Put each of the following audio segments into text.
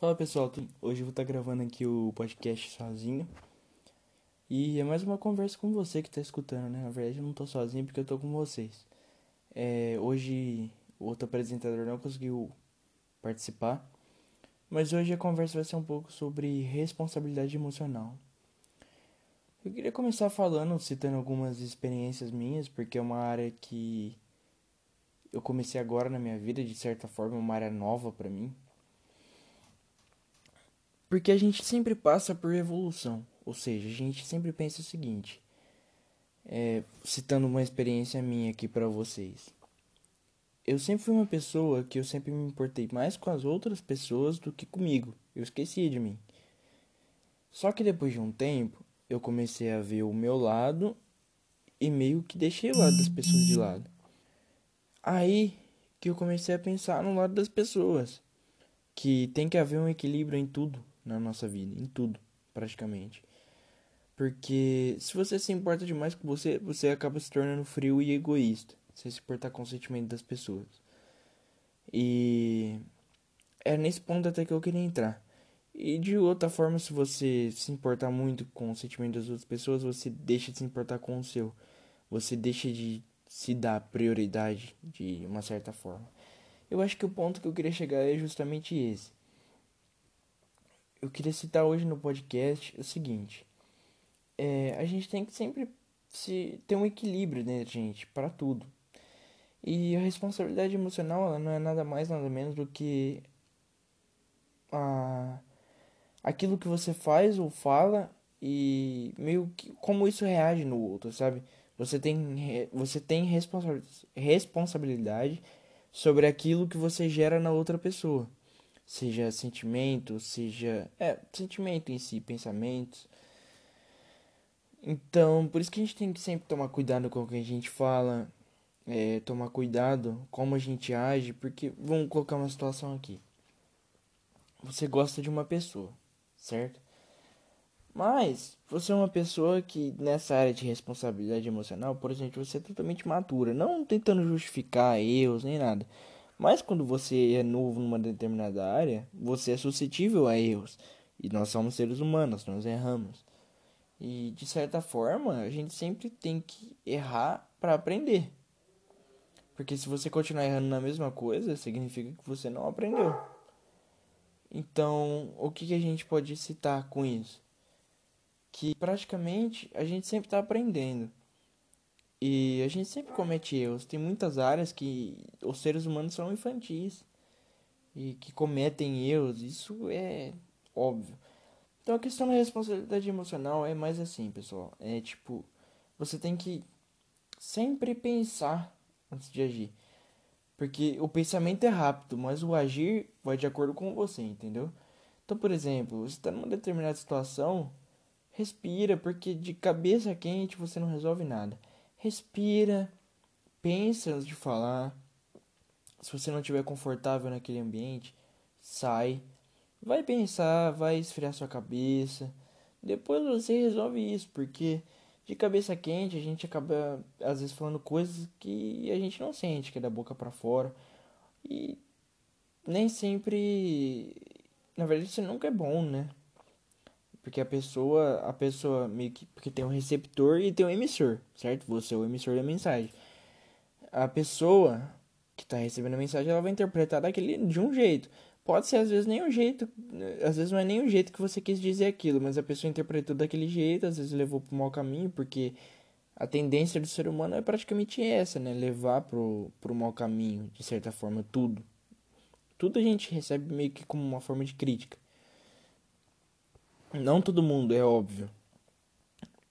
Fala pessoal, hoje eu vou estar gravando aqui o podcast sozinho. E é mais uma conversa com você que está escutando, né? Na verdade eu não estou sozinho porque eu estou com vocês. É, hoje o outro apresentador não conseguiu participar. Mas hoje a conversa vai ser um pouco sobre responsabilidade emocional. Eu queria começar falando, citando algumas experiências minhas, porque é uma área que eu comecei agora na minha vida, de certa forma, uma área nova para mim. Porque a gente sempre passa por evolução. Ou seja, a gente sempre pensa o seguinte. É, citando uma experiência minha aqui para vocês. Eu sempre fui uma pessoa que eu sempre me importei mais com as outras pessoas do que comigo. Eu esqueci de mim. Só que depois de um tempo, eu comecei a ver o meu lado e meio que deixei o lado das pessoas de lado. Aí que eu comecei a pensar no lado das pessoas, que tem que haver um equilíbrio em tudo na nossa vida, em tudo, praticamente. Porque se você se importa demais com você, você acaba se tornando frio e egoísta, sem se importar com o sentimento das pessoas. E é nesse ponto até que eu queria entrar. E de outra forma, se você se importar muito com o sentimento das outras pessoas, você deixa de se importar com o seu. Você deixa de se dar prioridade de uma certa forma. Eu acho que o ponto que eu queria chegar é justamente esse eu queria citar hoje no podcast o seguinte: é, a gente tem que sempre se ter um equilíbrio dentro da gente para tudo. E a responsabilidade emocional ela não é nada mais nada menos do que a, aquilo que você faz ou fala e meio que como isso reage no outro, sabe? Você tem você tem responsabilidade sobre aquilo que você gera na outra pessoa seja sentimento, seja. É, sentimento em si, pensamentos. Então, por isso que a gente tem que sempre tomar cuidado com o que a gente fala, é, tomar cuidado como a gente age, porque vamos colocar uma situação aqui. Você gosta de uma pessoa, certo? Mas você é uma pessoa que nessa área de responsabilidade emocional, por exemplo, você é totalmente madura, não tentando justificar erros nem nada. Mas quando você é novo numa determinada área, você é suscetível a erros. E nós somos seres humanos, nós erramos. E de certa forma, a gente sempre tem que errar para aprender. Porque se você continuar errando na mesma coisa, significa que você não aprendeu. Então, o que, que a gente pode citar com isso? Que praticamente a gente sempre está aprendendo. E a gente sempre comete erros. Tem muitas áreas que os seres humanos são infantis e que cometem erros. Isso é óbvio. Então a questão da responsabilidade emocional é mais assim, pessoal. É tipo, você tem que sempre pensar antes de agir. Porque o pensamento é rápido, mas o agir vai de acordo com você, entendeu? Então, por exemplo, você está numa determinada situação, respira, porque de cabeça quente você não resolve nada respira, pensa antes de falar. Se você não estiver confortável naquele ambiente, sai. Vai pensar, vai esfriar sua cabeça. Depois você resolve isso, porque de cabeça quente a gente acaba às vezes falando coisas que a gente não sente, que é da boca para fora. E nem sempre, na verdade, isso nunca é bom, né? Porque a pessoa, a pessoa meio que porque tem um receptor e tem um emissor, certo? Você é o emissor da mensagem. A pessoa que está recebendo a mensagem, ela vai interpretar daquele de um jeito. Pode ser às vezes nem o jeito, às vezes não é nem o jeito que você quis dizer aquilo, mas a pessoa interpretou daquele jeito, às vezes levou para o mau caminho, porque a tendência do ser humano é praticamente essa, né? Levar pro, pro mau caminho, de certa forma, tudo. Tudo a gente recebe meio que como uma forma de crítica. Não todo mundo, é óbvio.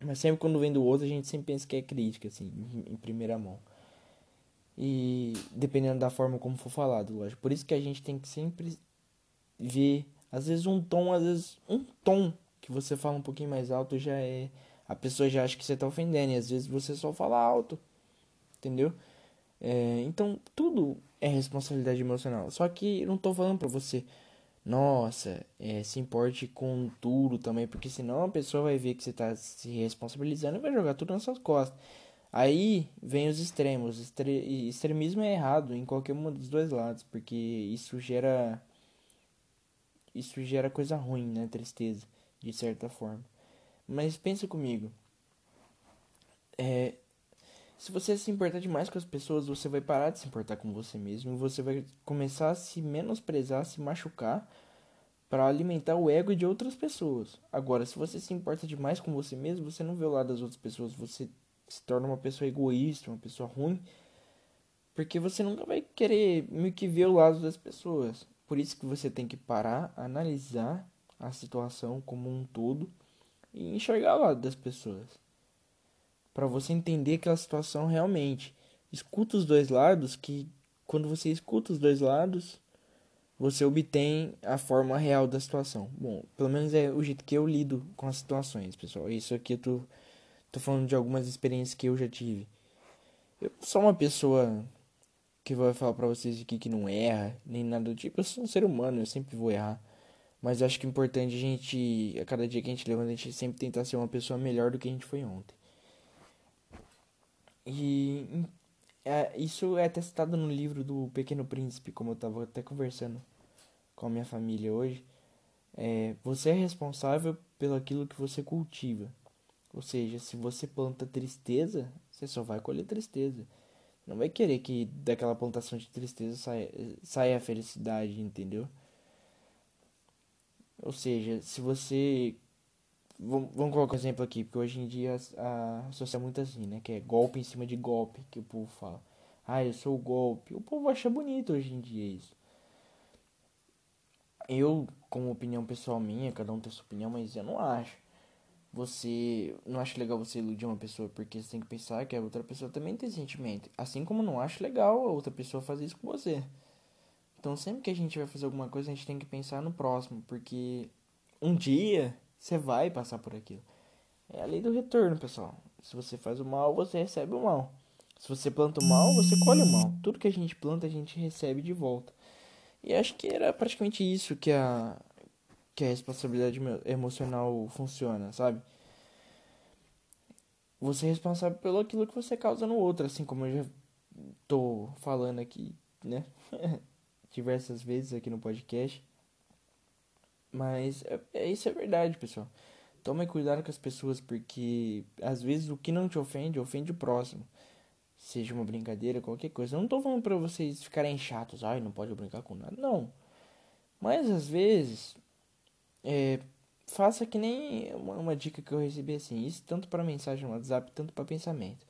Mas sempre quando vem do outro, a gente sempre pensa que é crítica, assim, em primeira mão. E dependendo da forma como for falado, lógico. Por isso que a gente tem que sempre ver, às vezes um tom, às vezes um tom que você fala um pouquinho mais alto já é. A pessoa já acha que você tá ofendendo, e às vezes você só fala alto, entendeu? É, então tudo é responsabilidade emocional. Só que eu não tô falando pra você nossa, é, se importe com tudo também, porque senão a pessoa vai ver que você está se responsabilizando e vai jogar tudo nas suas costas. Aí vem os extremos. Extre extremismo é errado em qualquer um dos dois lados, porque isso gera isso gera coisa ruim, né? Tristeza, de certa forma. Mas pensa comigo. É, se você se importar demais com as pessoas, você vai parar de se importar com você mesmo você vai começar a se menosprezar, a se machucar para alimentar o ego de outras pessoas. Agora, se você se importa demais com você mesmo, você não vê o lado das outras pessoas, você se torna uma pessoa egoísta, uma pessoa ruim, porque você nunca vai querer meio que ver o lado das pessoas. Por isso que você tem que parar, analisar a situação como um todo e enxergar o lado das pessoas. Para você entender aquela situação realmente. Escuta os dois lados que quando você escuta os dois lados, você obtém a forma real da situação. Bom, pelo menos é o jeito que eu lido com as situações, pessoal. Isso aqui eu tô, tô falando de algumas experiências que eu já tive. Eu sou uma pessoa que vai falar para vocês aqui que não erra, nem nada do tipo. Eu sou um ser humano, eu sempre vou errar. Mas acho que é importante a gente, a cada dia que a gente levanta, a gente sempre tentar ser uma pessoa melhor do que a gente foi ontem. E é, isso é testado no livro do Pequeno Príncipe, como eu estava até conversando com a minha família hoje. É, você é responsável pelo aquilo que você cultiva. Ou seja, se você planta tristeza, você só vai colher tristeza. Não vai querer que daquela plantação de tristeza saia, saia a felicidade, entendeu? Ou seja, se você Vamos colocar um exemplo aqui, porque hoje em dia a, a sociedade é muito assim, né? Que é golpe em cima de golpe, que o povo fala. Ah, eu sou o golpe. O povo acha bonito hoje em dia isso. Eu, como opinião pessoal minha, cada um tem sua opinião, mas eu não acho. Você não acho legal você iludir uma pessoa porque você tem que pensar que a outra pessoa também tem sentimento. Assim como não acho legal a outra pessoa fazer isso com você. Então sempre que a gente vai fazer alguma coisa, a gente tem que pensar no próximo, porque um dia você vai passar por aquilo. É a lei do retorno, pessoal. Se você faz o mal, você recebe o mal. Se você planta o mal, você colhe o mal. Tudo que a gente planta, a gente recebe de volta. E acho que era praticamente isso que a que a responsabilidade emocional funciona, sabe? Você é responsável pelo aquilo que você causa no outro, assim como eu já tô falando aqui, né? Diversas vezes aqui no podcast. Mas é, é, isso é verdade, pessoal. Tome cuidado com as pessoas, porque às vezes o que não te ofende, ofende o próximo. Seja uma brincadeira, qualquer coisa. Eu não tô falando pra vocês ficarem chatos, ai, não pode brincar com nada. Não. Mas às vezes, é, faça que nem uma, uma dica que eu recebi assim, isso tanto para mensagem no WhatsApp, tanto para pensamento.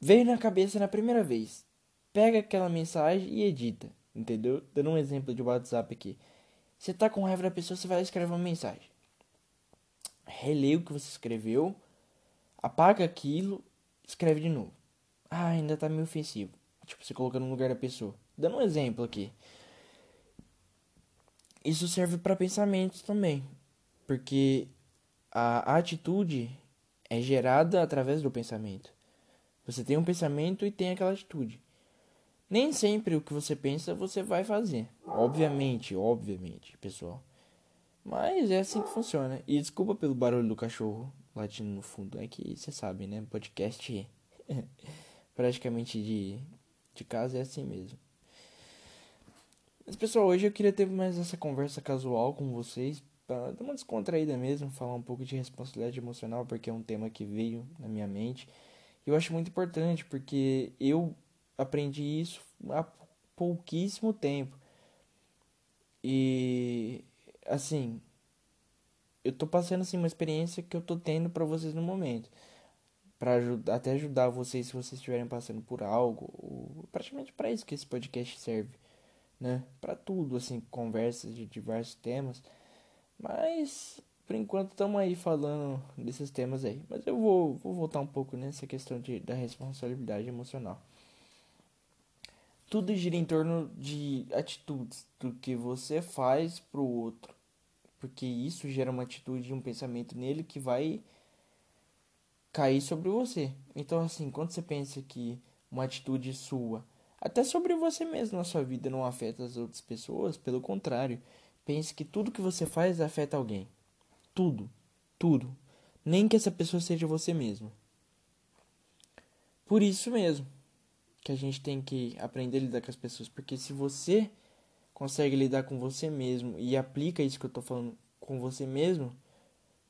Veio na cabeça na primeira vez. Pega aquela mensagem e edita, entendeu? Dando um exemplo de WhatsApp aqui. Você tá com raiva da pessoa, você vai escrever uma mensagem. Relê o que você escreveu, apaga aquilo, escreve de novo. Ah, ainda tá meio ofensivo. Tipo, você colocando no lugar da pessoa. Dando um exemplo aqui. Isso serve para pensamentos também. Porque a atitude é gerada através do pensamento. Você tem um pensamento e tem aquela atitude. Nem sempre o que você pensa você vai fazer. Obviamente, obviamente, pessoal. Mas é assim que funciona. E desculpa pelo barulho do cachorro latindo no fundo. É que você sabe, né? Podcast praticamente de, de casa é assim mesmo. Mas pessoal, hoje eu queria ter mais essa conversa casual com vocês. Pra dar uma descontraída mesmo, falar um pouco de responsabilidade emocional, porque é um tema que veio na minha mente. E eu acho muito importante, porque eu aprendi isso há pouquíssimo tempo. E assim, eu tô passando assim uma experiência que eu tô tendo para vocês no momento. Para ajudar, até ajudar vocês se vocês estiverem passando por algo, ou, praticamente para isso que esse podcast serve, né? Para tudo, assim, conversas de diversos temas. Mas por enquanto estamos aí falando desses temas aí. Mas eu vou, vou voltar um pouco nessa questão de, da responsabilidade emocional tudo gira em torno de atitudes, do que você faz pro outro. Porque isso gera uma atitude e um pensamento nele que vai cair sobre você. Então, assim, quando você pensa que uma atitude sua, até sobre você mesmo na sua vida, não afeta as outras pessoas, pelo contrário, pense que tudo que você faz afeta alguém. Tudo. Tudo. Nem que essa pessoa seja você mesmo. Por isso mesmo que a gente tem que aprender a lidar com as pessoas, porque se você consegue lidar com você mesmo e aplica isso que eu tô falando com você mesmo,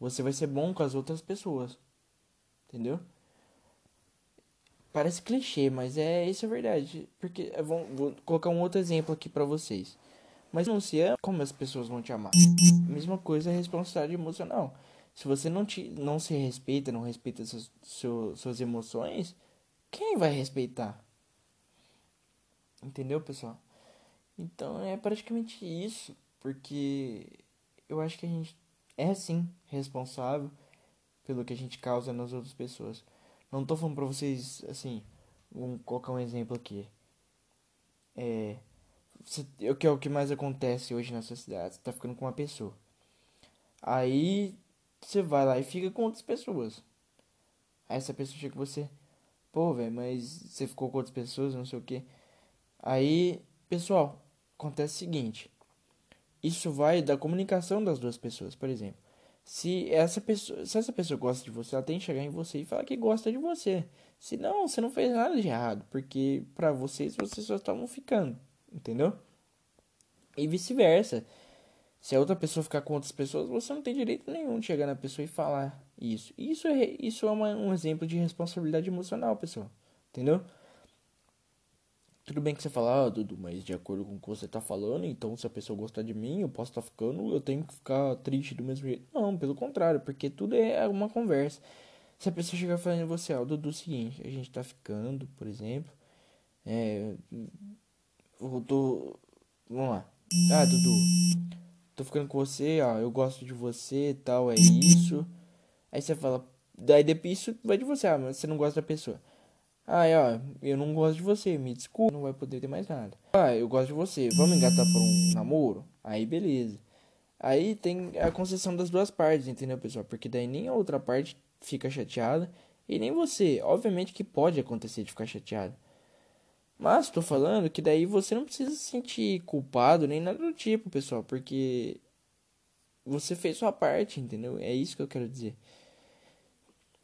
você vai ser bom com as outras pessoas. Entendeu? Parece clichê, mas é isso é verdade. Porque vou, vou colocar um outro exemplo aqui para vocês. Mas não se ama, como as pessoas vão te amar? Mesma coisa é responsabilidade emocional. Se você não, te, não se respeita, não respeita suas, suas, suas emoções, quem vai respeitar? Entendeu, pessoal? Então é praticamente isso, porque eu acho que a gente é sim responsável pelo que a gente causa nas outras pessoas. Não tô falando pra vocês assim, vamos colocar um exemplo aqui. É. O que é o que mais acontece hoje na sociedade? Você tá ficando com uma pessoa. Aí você vai lá e fica com outras pessoas. Aí essa pessoa chega com você. Pô, velho, mas você ficou com outras pessoas, não sei o que. Aí, pessoal, acontece o seguinte. Isso vai da comunicação das duas pessoas, por exemplo. Se essa pessoa, se essa pessoa gosta de você, ela tem que chegar em você e falar que gosta de você. Se não, você não fez nada de errado, porque para vocês vocês só estavam ficando, entendeu? E vice-versa. Se a outra pessoa ficar com outras pessoas, você não tem direito nenhum de chegar na pessoa e falar isso. Isso é, isso é uma, um exemplo de responsabilidade emocional, pessoal. Entendeu? Tudo bem que você fala, ah, Dudu, mas de acordo com o que você tá falando, então se a pessoa gostar de mim, eu posso estar tá ficando, eu tenho que ficar triste do mesmo jeito. Não, pelo contrário, porque tudo é uma conversa. Se a pessoa chegar falando em você, ó, Dudu, é o seguinte, a gente tá ficando, por exemplo, é. Eu tô. Vamos lá. Ah, Dudu, tô ficando com você, ó, eu gosto de você tal, é isso. Aí você fala, daí depois isso vai de você, ah, mas você não gosta da pessoa. Ah, ó, eu não gosto de você, me desculpa, não vai poder ter mais nada. Ah, eu gosto de você, vamos engatar por um namoro? Aí beleza. Aí tem a concessão das duas partes, entendeu, pessoal? Porque daí nem a outra parte fica chateada e nem você. Obviamente que pode acontecer de ficar chateado. Mas tô falando que daí você não precisa se sentir culpado nem nada do tipo, pessoal, porque você fez sua parte, entendeu? É isso que eu quero dizer.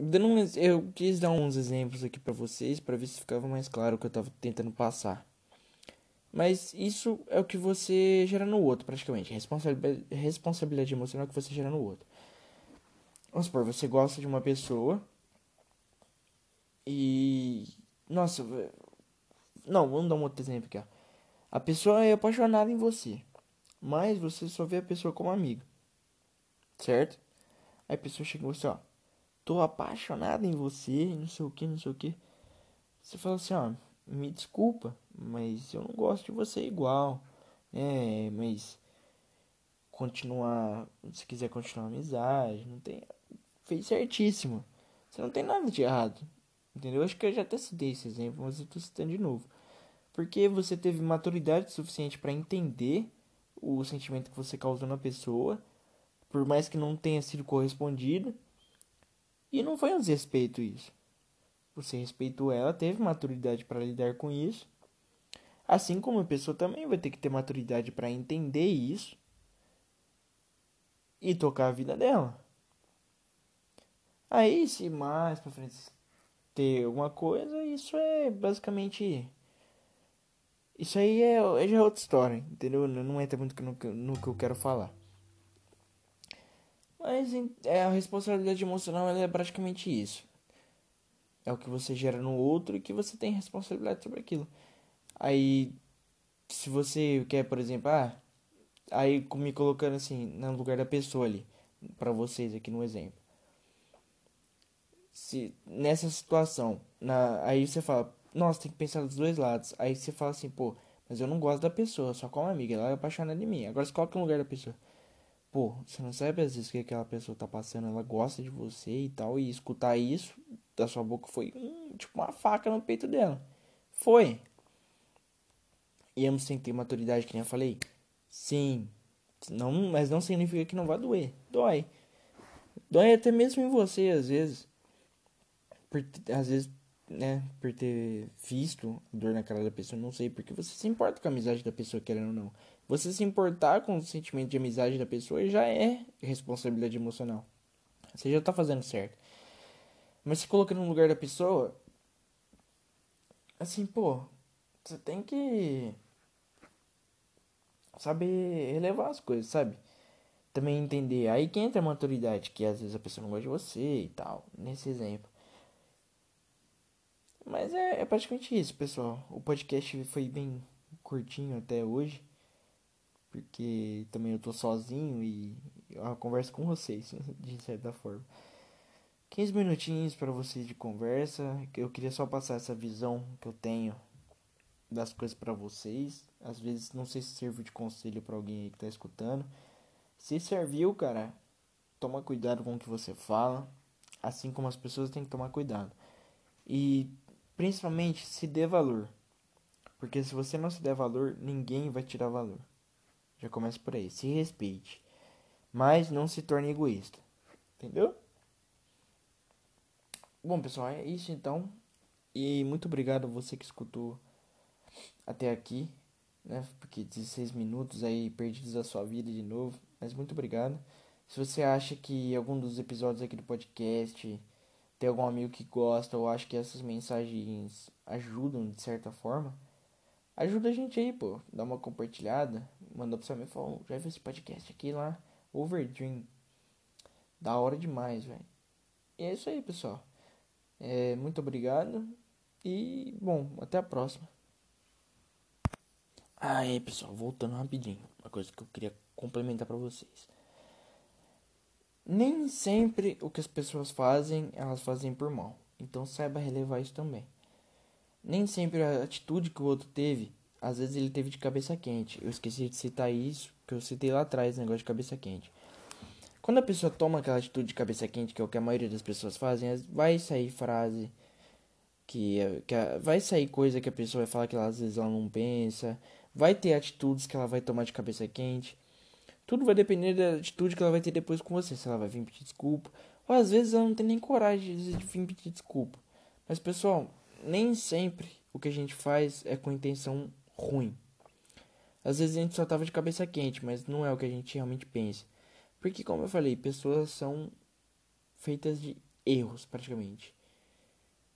Dando um, eu quis dar uns exemplos aqui para vocês para ver se ficava mais claro o que eu tava tentando passar. Mas isso é o que você gera no outro, praticamente. Responsabilidade, responsabilidade emocional que você gera no outro. Vamos supor, você gosta de uma pessoa e. Nossa, não, vamos dar um outro exemplo aqui, ó. A pessoa é apaixonada em você, mas você só vê a pessoa como amiga. Certo? Aí a pessoa chega e você, ó. Tô apaixonada em você, não sei o que, não sei o que. Você fala assim, ó, me desculpa, mas eu não gosto de você igual. É, mas continuar, se quiser continuar a amizade, não tem. Fez certíssimo. Você não tem nada de errado. Entendeu? Acho que eu já até citei esse exemplo, mas eu tô citando de novo. Porque você teve maturidade suficiente para entender o sentimento que você causou na pessoa, por mais que não tenha sido correspondido. E não foi um desrespeito isso. Você respeitou ela, teve maturidade para lidar com isso. Assim como a pessoa também vai ter que ter maturidade para entender isso e tocar a vida dela. Aí, se mais pra frente ter alguma coisa, isso é basicamente. Isso aí é, é já é outra história, entendeu? Não entra muito no, no que eu quero falar. Mas é, a responsabilidade emocional é praticamente isso. É o que você gera no outro e que você tem responsabilidade sobre aquilo. Aí, se você quer, por exemplo, ah, aí me colocando assim, no lugar da pessoa ali, para vocês aqui no exemplo se nessa situação, na, aí você fala, nossa, tem que pensar dos dois lados. Aí você fala assim, pô, mas eu não gosto da pessoa, só como amiga, ela é apaixonada de mim. Agora você coloca no lugar da pessoa. Pô, você não sabe às vezes que aquela pessoa tá passando, ela gosta de você e tal, e escutar isso da sua boca foi um, tipo uma faca no peito dela. Foi. E ambos sem ter maturidade, que nem eu falei. Sim. Não, mas não significa que não vai doer. Dói. Dói até mesmo em você, às vezes por, às vezes, né, por ter visto a dor na cara da pessoa, não sei, porque você se importa com a amizade da pessoa, querendo ou não. Você se importar com o sentimento de amizade da pessoa já é responsabilidade emocional. Você já tá fazendo certo. Mas se colocando no lugar da pessoa, assim, pô, você tem que. saber relevar as coisas, sabe? Também entender. Aí que entra a maturidade, que às vezes a pessoa não gosta de você e tal, nesse exemplo. Mas é, é praticamente isso, pessoal. O podcast foi bem curtinho até hoje. Porque também eu tô sozinho e eu converso com vocês, de certa forma. 15 minutinhos para vocês de conversa. Eu queria só passar essa visão que eu tenho das coisas para vocês. Às vezes não sei se serve de conselho para alguém aí que tá escutando. Se serviu, cara, toma cuidado com o que você fala, assim como as pessoas têm que tomar cuidado. E principalmente se dê valor. Porque se você não se der valor, ninguém vai tirar valor. Já começa por aí. Se respeite. Mas não se torne egoísta. Entendeu? Bom, pessoal, é isso então. E muito obrigado a você que escutou até aqui, né? Porque 16 minutos aí perdidos da sua vida de novo. Mas muito obrigado. Se você acha que algum dos episódios aqui do podcast tem algum amigo que gosta ou acha que essas mensagens ajudam de certa forma, ajuda a gente aí, pô. Dá uma compartilhada, manda pra você e fala, já viu esse podcast aqui lá? Overdream. Da hora demais, velho. E é isso aí, pessoal. É, muito obrigado e, bom, até a próxima. Aí, pessoal, voltando rapidinho, uma coisa que eu queria complementar para vocês. Nem sempre o que as pessoas fazem, elas fazem por mal. Então saiba relevar isso também. Nem sempre a atitude que o outro teve, às vezes ele teve de cabeça quente. Eu esqueci de citar isso, que eu citei lá atrás, negócio de cabeça quente. Quando a pessoa toma aquela atitude de cabeça quente, que é o que a maioria das pessoas fazem, vai sair frase que, que vai sair coisa que a pessoa vai falar que ela, às vezes ela não pensa, vai ter atitudes que ela vai tomar de cabeça quente. Tudo vai depender da atitude que ela vai ter depois com você, se ela vai vir pedir desculpa, ou às vezes ela não tem nem coragem de vir pedir desculpa. Mas pessoal, nem sempre o que a gente faz é com intenção ruim. Às vezes a gente só tava de cabeça quente, mas não é o que a gente realmente pensa. Porque, como eu falei, pessoas são feitas de erros, praticamente.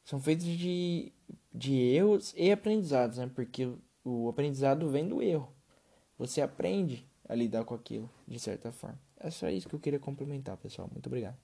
São feitas de, de erros e aprendizados, né? Porque o, aprendizado vem do erro. Você aprende a lidar com aquilo, de certa forma. É só isso que eu queria complementar, pessoal. Muito obrigado.